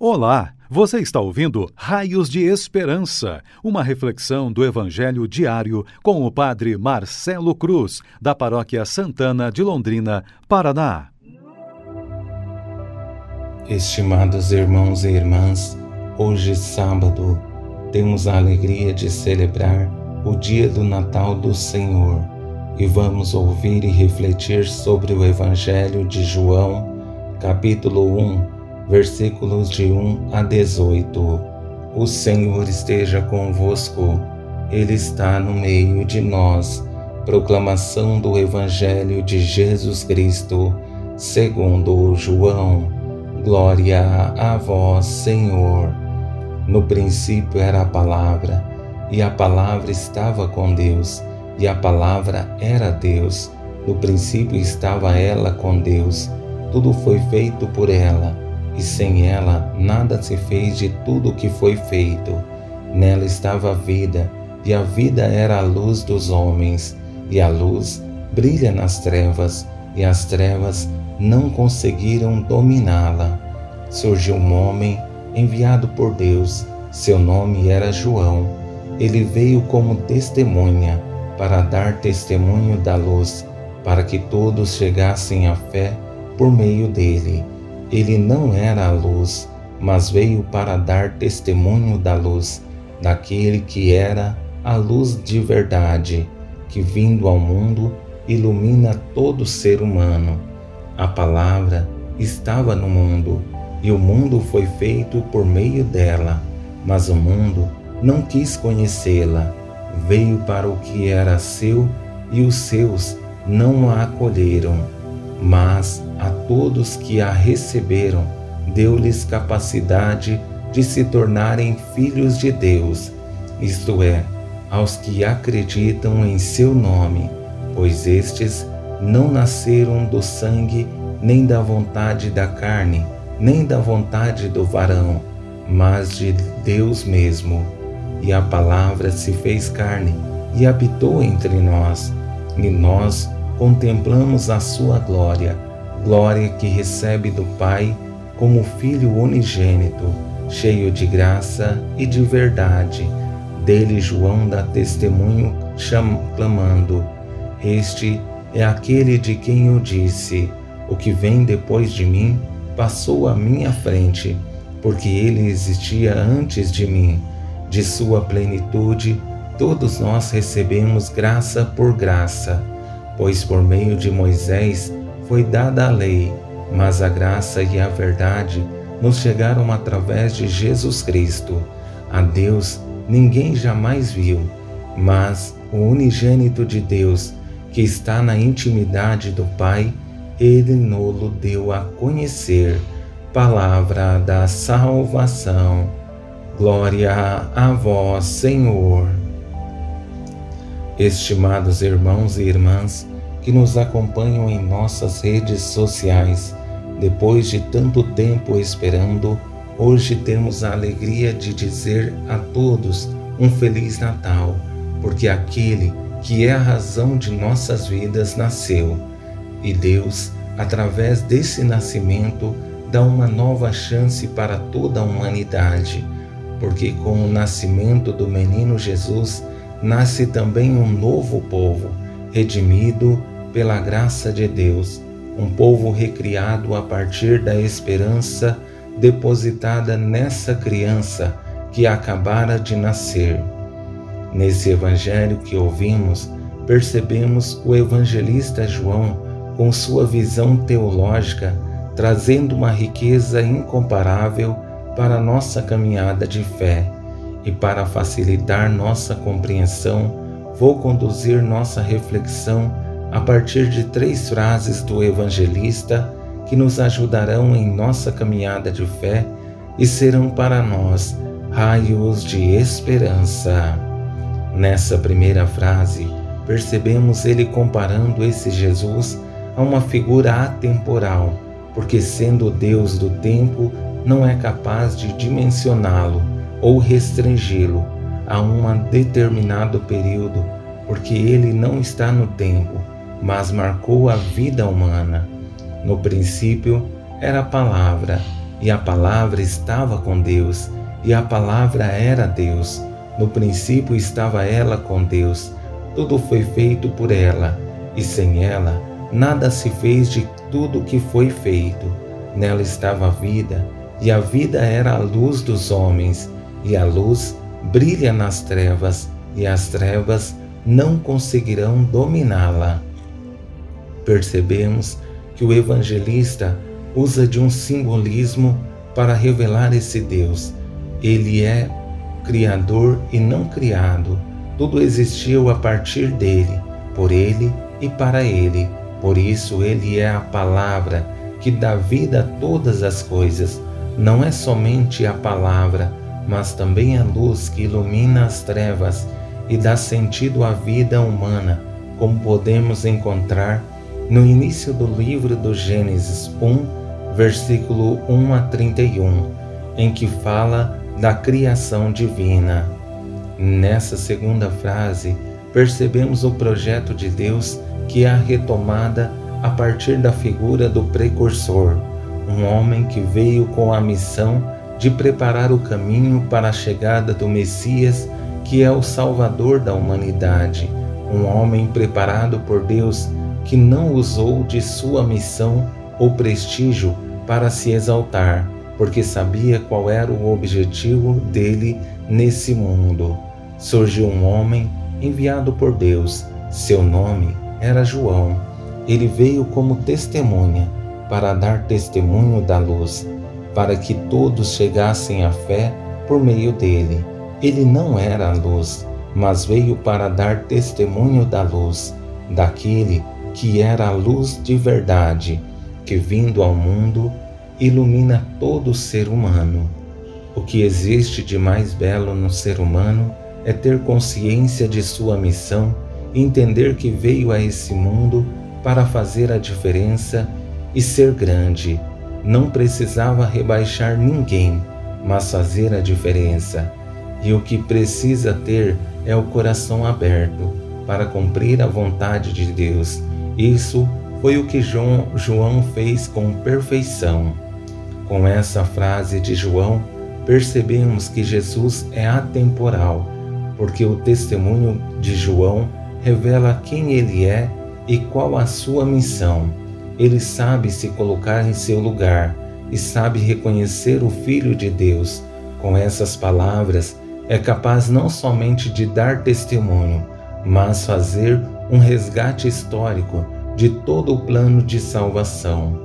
Olá, você está ouvindo Raios de Esperança, uma reflexão do Evangelho diário com o Padre Marcelo Cruz, da Paróquia Santana de Londrina, Paraná. Estimados irmãos e irmãs, hoje sábado, temos a alegria de celebrar o dia do Natal do Senhor e vamos ouvir e refletir sobre o Evangelho de João, capítulo 1 versículos de 1 a 18. O Senhor esteja convosco, Ele está no meio de nós. Proclamação do Evangelho de Jesus Cristo, segundo João. Glória a vós, Senhor. No princípio era a palavra, e a palavra estava com Deus, e a palavra era Deus. No princípio estava ela com Deus. Tudo foi feito por ela e sem ela nada se fez de tudo o que foi feito. Nela estava a vida, e a vida era a luz dos homens, e a luz brilha nas trevas, e as trevas não conseguiram dominá-la. Surgiu um homem enviado por Deus, seu nome era João. Ele veio como testemunha para dar testemunho da luz, para que todos chegassem à fé por meio dele. Ele não era a luz, mas veio para dar testemunho da luz, daquele que era a luz de verdade, que vindo ao mundo ilumina todo ser humano. A palavra estava no mundo, e o mundo foi feito por meio dela, mas o mundo não quis conhecê-la. Veio para o que era seu, e os seus não a acolheram mas a todos que a receberam, deu-lhes capacidade de se tornarem filhos de Deus, isto é, aos que acreditam em seu nome, pois estes não nasceram do sangue, nem da vontade da carne, nem da vontade do varão, mas de Deus mesmo. E a palavra se fez carne e habitou entre nós, e nós contemplamos a sua glória, glória que recebe do Pai como Filho unigênito, cheio de graça e de verdade. Dele João dá testemunho, clamando: Este é aquele de quem eu disse: O que vem depois de mim passou à minha frente, porque ele existia antes de mim. De sua plenitude, todos nós recebemos graça por graça pois por meio de Moisés foi dada a lei, mas a graça e a verdade nos chegaram através de Jesus Cristo. A Deus ninguém jamais viu, mas o unigênito de Deus, que está na intimidade do Pai, ele nolo deu a conhecer. Palavra da salvação. Glória a vós, Senhor. Estimados irmãos e irmãs que nos acompanham em nossas redes sociais, depois de tanto tempo esperando, hoje temos a alegria de dizer a todos um Feliz Natal, porque aquele que é a razão de nossas vidas nasceu. E Deus, através desse nascimento, dá uma nova chance para toda a humanidade, porque com o nascimento do menino Jesus, nasce também um novo povo, redimido pela graça de Deus, um povo recriado a partir da esperança depositada nessa criança que acabara de nascer. Nesse evangelho que ouvimos, percebemos o evangelista João com sua visão teológica, trazendo uma riqueza incomparável para a nossa caminhada de fé e para facilitar nossa compreensão, vou conduzir nossa reflexão a partir de três frases do evangelista que nos ajudarão em nossa caminhada de fé e serão para nós raios de esperança. Nessa primeira frase, percebemos ele comparando esse Jesus a uma figura atemporal, porque sendo Deus do tempo, não é capaz de dimensioná-lo ou restringi-lo a um determinado período, porque ele não está no tempo, mas marcou a vida humana. No princípio era a palavra, e a palavra estava com Deus, e a palavra era Deus. No princípio estava ela com Deus. Tudo foi feito por ela, e sem ela nada se fez de tudo que foi feito. Nela estava a vida, e a vida era a luz dos homens, e a luz brilha nas trevas, e as trevas não conseguirão dominá-la. Percebemos que o evangelista usa de um simbolismo para revelar esse Deus. Ele é criador e não criado. Tudo existiu a partir dele, por ele e para ele. Por isso, ele é a palavra que dá vida a todas as coisas. Não é somente a palavra, mas também a luz que ilumina as trevas e dá sentido à vida humana, como podemos encontrar no início do livro do Gênesis 1, versículo 1 a 31, em que fala da criação divina. Nessa segunda frase, percebemos o projeto de Deus que é a retomada a partir da figura do precursor, um homem que veio com a missão de preparar o caminho para a chegada do Messias, que é o Salvador da humanidade, um homem preparado por Deus que não usou de sua missão ou prestígio para se exaltar, porque sabia qual era o objetivo dele nesse mundo. Surgiu um homem enviado por Deus. Seu nome era João. Ele veio como testemunha para dar testemunho da luz, para que todos chegassem à fé por meio dele. Ele não era a luz, mas veio para dar testemunho da luz, daquele que era a luz de verdade que, vindo ao mundo, ilumina todo ser humano. O que existe de mais belo no ser humano é ter consciência de sua missão entender que veio a esse mundo para fazer a diferença e ser grande. Não precisava rebaixar ninguém, mas fazer a diferença. E o que precisa ter é o coração aberto para cumprir a vontade de Deus. Isso foi o que João fez com perfeição. Com essa frase de João, percebemos que Jesus é atemporal, porque o testemunho de João revela quem ele é e qual a sua missão. Ele sabe se colocar em seu lugar e sabe reconhecer o Filho de Deus. Com essas palavras, é capaz não somente de dar testemunho, mas fazer um resgate histórico de todo o plano de salvação.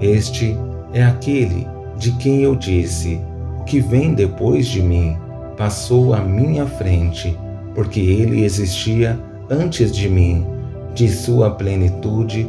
Este é aquele de quem eu disse: O que vem depois de mim passou à minha frente, porque ele existia antes de mim. De sua plenitude,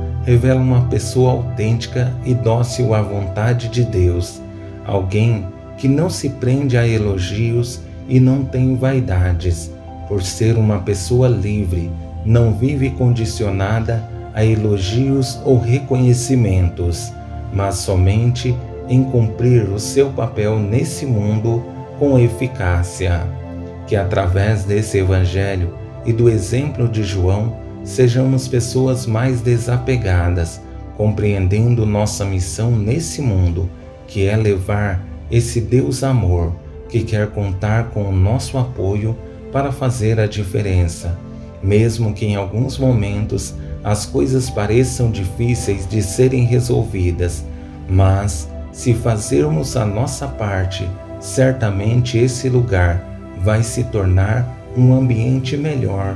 revela uma pessoa autêntica e dócil à vontade de Deus, alguém que não se prende a elogios e não tem vaidades, por ser uma pessoa livre, não vive condicionada a elogios ou reconhecimentos, mas somente em cumprir o seu papel nesse mundo com eficácia. Que através desse Evangelho e do exemplo de João, sejamos pessoas mais desapegadas, compreendendo nossa missão nesse mundo, que é levar esse Deus amor que quer contar com o nosso apoio para fazer a diferença, mesmo que em alguns momentos as coisas pareçam difíceis de serem resolvidas, mas se fazermos a nossa parte, certamente esse lugar vai se tornar um ambiente melhor